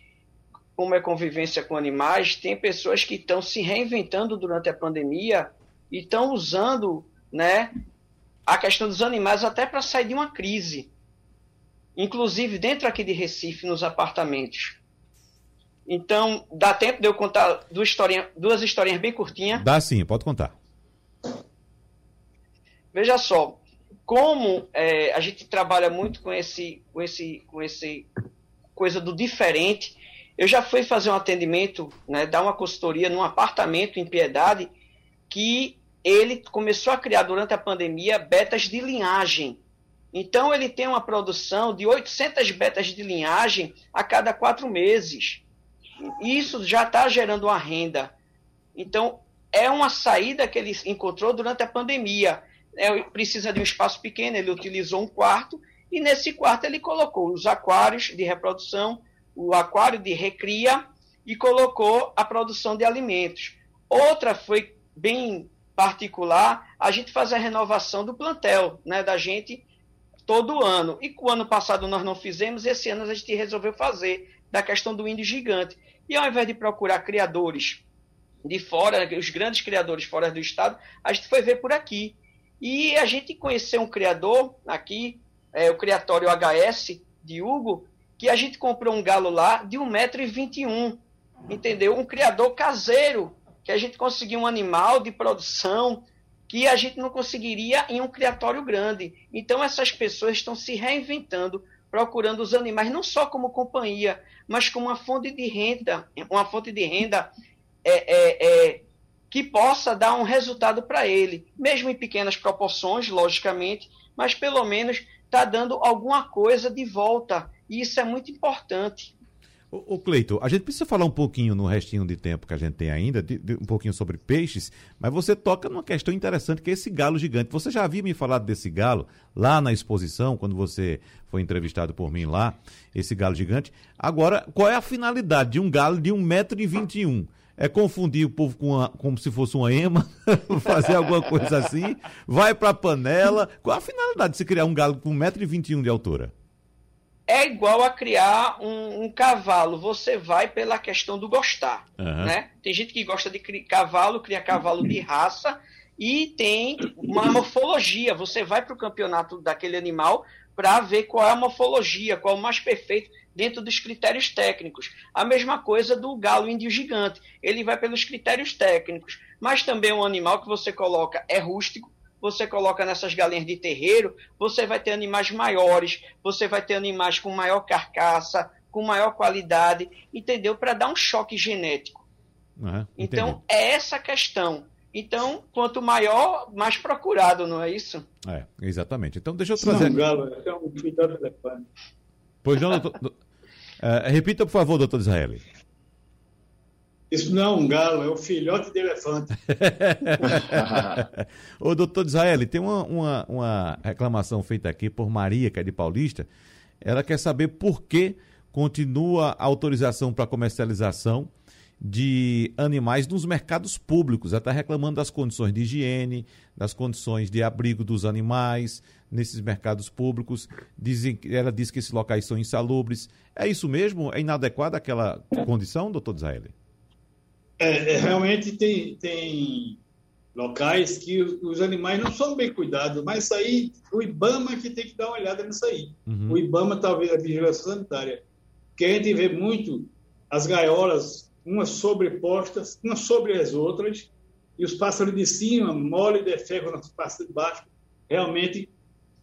como é convivência com animais, tem pessoas que estão se reinventando durante a pandemia e estão usando né, a questão dos animais até para sair de uma crise. Inclusive dentro aqui de Recife, nos apartamentos. Então, dá tempo de eu contar duas, historinhas, duas historinhas bem curtinhas? Dá sim, pode contar. Veja só, como é, a gente trabalha muito com esse, com esse, com esse coisa do diferente, eu já fui fazer um atendimento, né, dar uma consultoria num apartamento em Piedade, que ele começou a criar durante a pandemia betas de linhagem. Então ele tem uma produção de 800 betas de linhagem a cada quatro meses. Isso já está gerando uma renda. Então é uma saída que ele encontrou durante a pandemia. É, precisa de um espaço pequeno, ele utilizou um quarto e nesse quarto ele colocou os aquários de reprodução, o aquário de recria e colocou a produção de alimentos. Outra foi bem particular, a gente faz a renovação do plantel, né, da gente todo ano. E o ano passado nós não fizemos, esse ano a gente resolveu fazer, da questão do índio gigante. E ao invés de procurar criadores de fora, os grandes criadores fora do estado, a gente foi ver por aqui. E a gente conheceu um criador aqui, é, o Criatório HS de Hugo, que a gente comprou um galo lá de 1,21m, entendeu? Um criador caseiro, que a gente conseguiu um animal de produção que a gente não conseguiria em um criatório grande. Então essas pessoas estão se reinventando, procurando os animais não só como companhia, mas como uma fonte de renda, uma fonte de renda é, é, é, que possa dar um resultado para ele, mesmo em pequenas proporções, logicamente, mas pelo menos está dando alguma coisa de volta e isso é muito importante. Ô, Cleito, a gente precisa falar um pouquinho no restinho de tempo que a gente tem ainda, de, de, um pouquinho sobre peixes, mas você toca numa questão interessante que é esse galo gigante. Você já havia me falado desse galo lá na exposição, quando você foi entrevistado por mim lá, esse galo gigante. Agora, qual é a finalidade de um galo de 1,21m? É confundir o povo com uma, como se fosse uma ema, fazer alguma coisa assim, vai para a panela. Qual a finalidade de se criar um galo com 1,21m de altura? é igual a criar um, um, cavalo. Você vai pela questão do gostar, uhum. né? Tem gente que gosta de criar cavalo, cria cavalo de raça e tem uma morfologia. Você vai para o campeonato daquele animal para ver qual é a morfologia, qual é o mais perfeito dentro dos critérios técnicos. A mesma coisa do galo índio gigante. Ele vai pelos critérios técnicos, mas também um animal que você coloca é rústico, você coloca nessas galinhas de terreiro, você vai ter animais maiores, você vai ter animais com maior carcaça, com maior qualidade, entendeu? Para dar um choque genético. Uhum, então, é essa a questão. Então, quanto maior, mais procurado, não é isso? É, exatamente. Então, deixa eu trazer. Não, galo, é um Pois não, doutor. Uh, repita, por favor, doutor Israel. Isso não é um galo, é um filhote de elefante. Ô, doutor Israel, tem uma, uma, uma, reclamação feita aqui por Maria, que é de Paulista. Ela quer saber por que continua a autorização para comercialização de animais nos mercados públicos. Ela está reclamando das condições de higiene, das condições de abrigo dos animais nesses mercados públicos. Dizem, ela diz que esses locais são insalubres. É isso mesmo? É inadequada aquela condição, doutor Israel? É, é, realmente tem, tem locais que os animais não são bem cuidados, mas isso aí, o IBAMA que tem que dar uma olhada nisso aí. Uhum. O IBAMA, talvez, a vigilância sanitária. Porque a gente vê muito as gaiolas, umas sobrepostas, umas sobre as outras, e os pássaros de cima, mole de ferro nos pássaros de baixo. Realmente,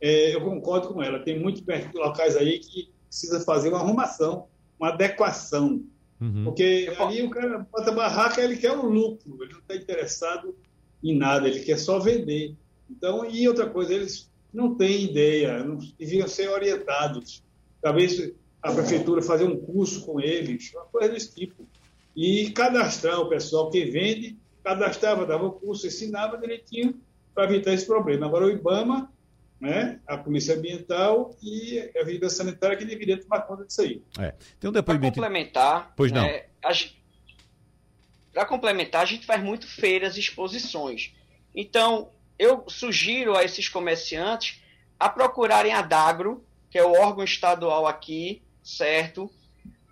é, eu concordo com ela. Tem muitos locais aí que precisa fazer uma arrumação, uma adequação Uhum. Porque ali o cara bota barraca, ele quer o lucro, ele não está interessado em nada, ele quer só vender. Então, e outra coisa, eles não têm ideia, não deviam ser orientados. Talvez a prefeitura fazer um curso com eles, uma coisa desse tipo. E cadastrar o pessoal que vende, cadastrava, dava o curso, ensinava direitinho para evitar esse problema. Agora, o IBAMA né? a Polícia Ambiental e a Vigilância Sanitária que deveria tomar conta disso aí. É. Tem um depoimento... Para complementar... Pois não. É, Para complementar, a gente faz muito feiras e exposições. Então, eu sugiro a esses comerciantes a procurarem a Dagro, que é o órgão estadual aqui, certo?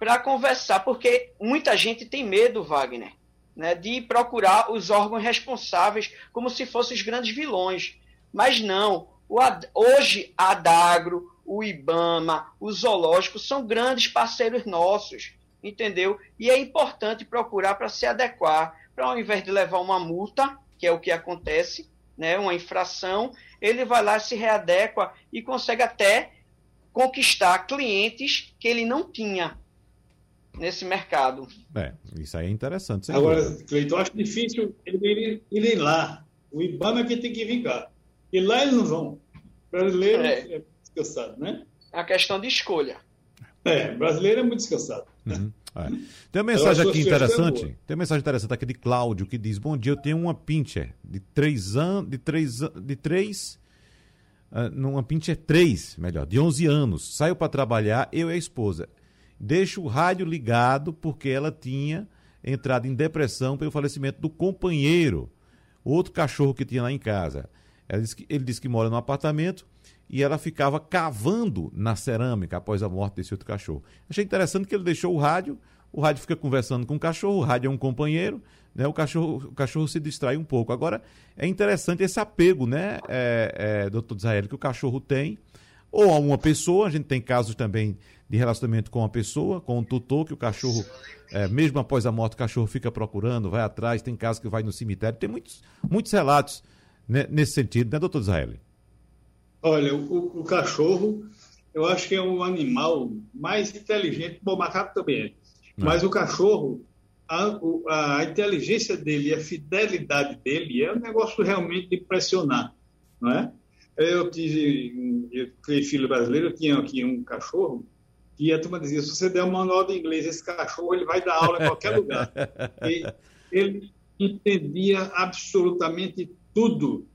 Para conversar, porque muita gente tem medo, Wagner, né, de procurar os órgãos responsáveis como se fossem os grandes vilões. Mas não, Ad, hoje, a Adagro, o IBAMA, o Zoológico são grandes parceiros nossos, entendeu? E é importante procurar para se adequar, para ao invés de levar uma multa, que é o que acontece, né, uma infração, ele vai lá, se readequa e consegue até conquistar clientes que ele não tinha nesse mercado. É, isso aí é interessante. Agora, Cleiton, eu acho difícil ele irem lá. O IBAMA é que tem que vingar. E lá eles não vão. Brasileiro é, é descansado, né? É a questão de escolha. É, brasileiro é muito descansado. Uhum. É. Tem uma mensagem aqui interessante. Tem uma mensagem interessante aqui de Cláudio que diz: Bom dia, eu tenho uma pincher de três anos. De três, de três uh, uma pincher 3, melhor, de 11 anos. Saiu para trabalhar, eu e a esposa. Deixo o rádio ligado porque ela tinha entrado em depressão pelo falecimento do companheiro, outro cachorro que tinha lá em casa. Disse que, ele disse que mora num apartamento e ela ficava cavando na cerâmica após a morte desse outro cachorro. Achei interessante que ele deixou o rádio, o rádio fica conversando com o cachorro, o rádio é um companheiro, né? o, cachorro, o cachorro se distrai um pouco. Agora, é interessante esse apego, né, é, é, doutor Israel, que o cachorro tem, ou a uma pessoa, a gente tem casos também de relacionamento com uma pessoa, com um tutor, que o cachorro, é, mesmo após a morte, o cachorro fica procurando, vai atrás, tem casos que vai no cemitério, tem muitos, muitos relatos né, nesse sentido, né, doutor Israel? Olha, o, o, cachorro, eu acho que é o animal mais inteligente, bom, o macaco também é, mas o cachorro, a, a, inteligência dele, a fidelidade dele é um negócio realmente de impressionar, não é? Eu tive, eu criei filho brasileiro, eu tinha aqui um cachorro E a turma dizia: se você der um manual de inglês, esse cachorro ele vai dar aula em qualquer lugar. E ele entendia absolutamente tudo.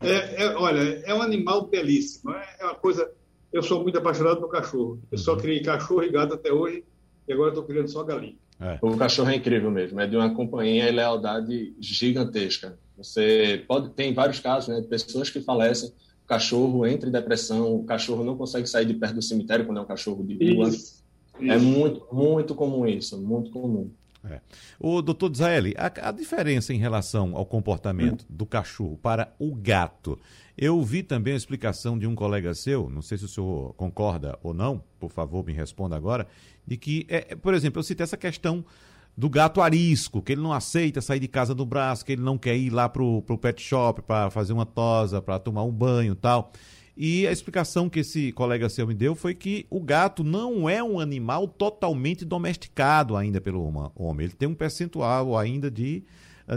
É, é, olha, é um animal belíssimo. É, é uma coisa. Eu sou muito apaixonado por cachorro. Eu só uhum. criei cachorro e gato até hoje, e agora estou criando só galinha. É. O cachorro é incrível mesmo, é de uma companhia e lealdade gigantesca. Você pode tem vários casos, né, de pessoas que falecem, cachorro entra em depressão, o cachorro não consegue sair de perto do cemitério quando é um cachorro de rua. É. É muito, muito comum isso, muito comum. É. O doutor Zaeli, a, a, diferença em relação ao comportamento do cachorro para o gato. Eu vi também a explicação de um colega seu, não sei se o senhor concorda ou não, por favor me responda agora, de que, é, por exemplo, eu citei essa questão do gato arisco, que ele não aceita sair de casa do braço, que ele não quer ir lá pro, pro pet shop para fazer uma tosa, para tomar um banho tal. E a explicação que esse colega seu me deu foi que o gato não é um animal totalmente domesticado ainda pelo homem. Ele tem um percentual ainda de,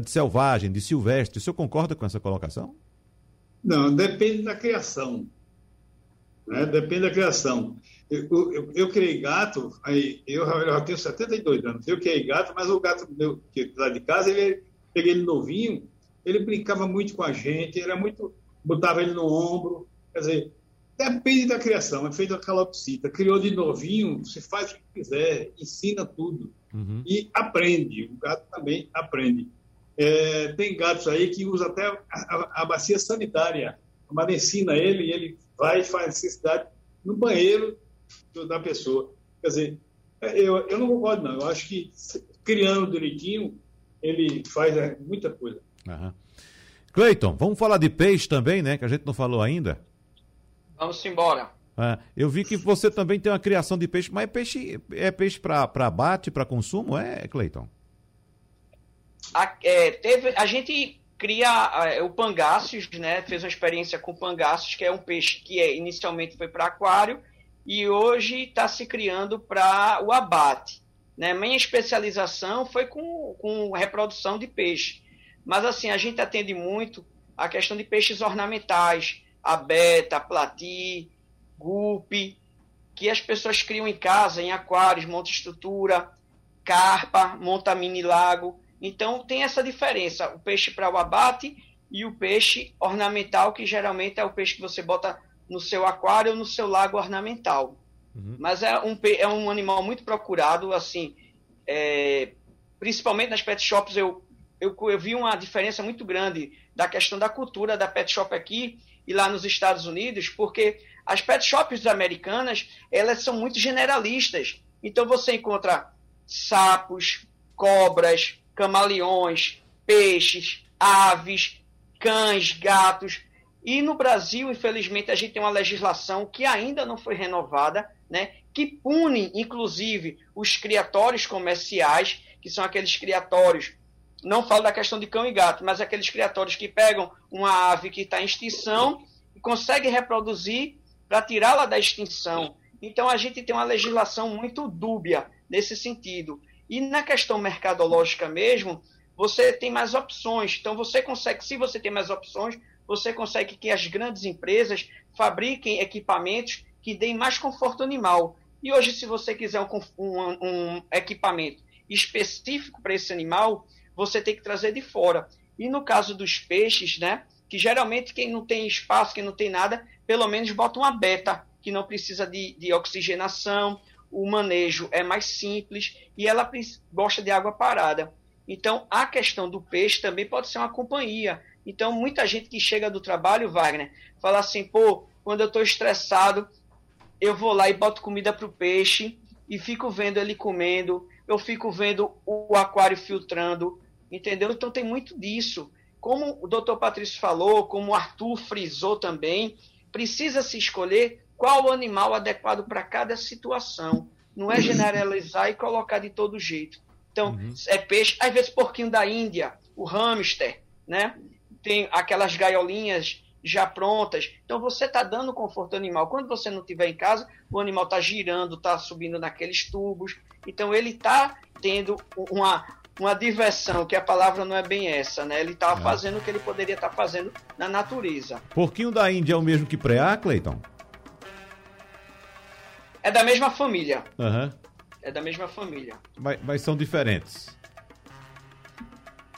de selvagem, de silvestre. O senhor concorda com essa colocação? Não, depende da criação. Né? Depende da criação. Eu, eu, eu, criei gato, aí, eu, eu tenho 72 anos, eu criei gato, mas o gato meu, que lá de casa, ele, peguei ele novinho, ele brincava muito com a gente, era muito, botava ele no ombro, quer dizer, depende da criação, é feito a calopsita, criou de novinho, você faz o que quiser, ensina tudo, uhum. e aprende, o gato também aprende. É, tem gatos aí que usam até a, a, a bacia sanitária, mas ensina ele e ele vai e faz necessidade no banheiro da pessoa. Quer dizer, é, eu, eu não concordo, não. Eu acho que criando direitinho, ele faz é, muita coisa. Uhum. Cleiton, vamos falar de peixe também, né? Que a gente não falou ainda. Vamos embora. É, eu vi que você também tem uma criação de peixe, mas é peixe, é peixe para abate, para consumo, é, Cleiton? A, é, teve, a gente cria é, o pangáceos, né? Fez uma experiência com pangáceos, que é um peixe que é, inicialmente foi para aquário e hoje está se criando para o abate. Né? Minha especialização foi com, com reprodução de peixe. Mas assim, a gente atende muito a questão de peixes ornamentais, a beta, a plati, gupe, que as pessoas criam em casa, em aquários, monta estrutura, carpa, monta mini lago. Então tem essa diferença, o peixe para o abate e o peixe ornamental, que geralmente é o peixe que você bota no seu aquário ou no seu lago ornamental. Uhum. Mas é um, é um animal muito procurado, assim, é, principalmente nas pet shops eu, eu, eu vi uma diferença muito grande da questão da cultura da pet shop aqui e lá nos Estados Unidos, porque as pet shops americanas, elas são muito generalistas. Então você encontra sapos, cobras, camaleões, peixes, aves, cães, gatos. E no Brasil, infelizmente, a gente tem uma legislação que ainda não foi renovada, né, que pune, inclusive, os criatórios comerciais, que são aqueles criatórios, não falo da questão de cão e gato, mas aqueles criatórios que pegam uma ave que está em extinção e conseguem reproduzir para tirá-la da extinção. Então, a gente tem uma legislação muito dúbia nesse sentido. E na questão mercadológica mesmo, você tem mais opções. Então, você consegue, se você tem mais opções, você consegue que as grandes empresas fabriquem equipamentos que deem mais conforto animal. E hoje, se você quiser um, um, um equipamento específico para esse animal, você tem que trazer de fora. E no caso dos peixes, né, que geralmente quem não tem espaço, quem não tem nada, pelo menos bota uma beta, que não precisa de, de oxigenação, o manejo é mais simples e ela gosta de água parada. Então, a questão do peixe também pode ser uma companhia. Então, muita gente que chega do trabalho, Wagner, fala assim: pô, quando eu estou estressado, eu vou lá e boto comida para o peixe e fico vendo ele comendo, eu fico vendo o aquário filtrando, entendeu? Então, tem muito disso. Como o doutor Patrício falou, como o Arthur frisou também, precisa se escolher qual o animal adequado para cada situação. Não é generalizar e colocar de todo jeito. Então, uhum. é peixe, às vezes porquinho da Índia, o hamster, né? Tem aquelas gaiolinhas já prontas. Então você está dando conforto animal. Quando você não estiver em casa, o animal está girando, está subindo naqueles tubos. Então ele está tendo uma, uma diversão, que a palavra não é bem essa, né? Ele está é. fazendo o que ele poderia estar tá fazendo na natureza. Porquinho da Índia é o mesmo que preá, Cleiton? É da mesma família. Uhum. É da mesma família. Mas, mas são diferentes.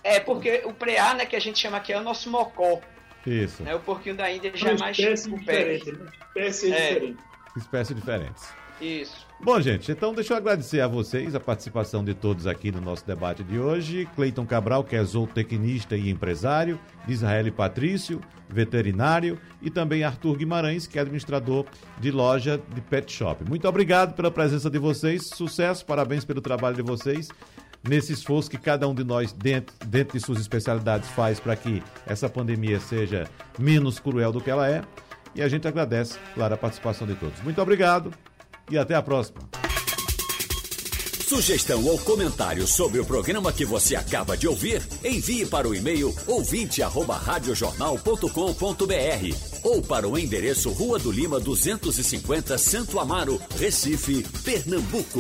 É, porque o preá, né, que a gente chama aqui é o nosso mocó. Isso. Né, o porquinho da Índia já é mais espécie diferente. Né? Espécie é. diferente. Espécie diferentes. Isso. Bom, gente, então deixa eu agradecer a vocês a participação de todos aqui no nosso debate de hoje. Cleiton Cabral, que é zootecnista e empresário, Israel Patrício, veterinário, e também Arthur Guimarães, que é administrador de loja de pet shop. Muito obrigado pela presença de vocês, sucesso, parabéns pelo trabalho de vocês nesse esforço que cada um de nós, dentro, dentro de suas especialidades, faz para que essa pandemia seja menos cruel do que ela é. E a gente agradece, claro, a participação de todos. Muito obrigado e até a próxima. Sugestão ou comentário sobre o programa que você acaba de ouvir, envie para o e-mail ouvinte@radiojornal.com.br ou para o endereço Rua do Lima 250, Santo Amaro, Recife, Pernambuco.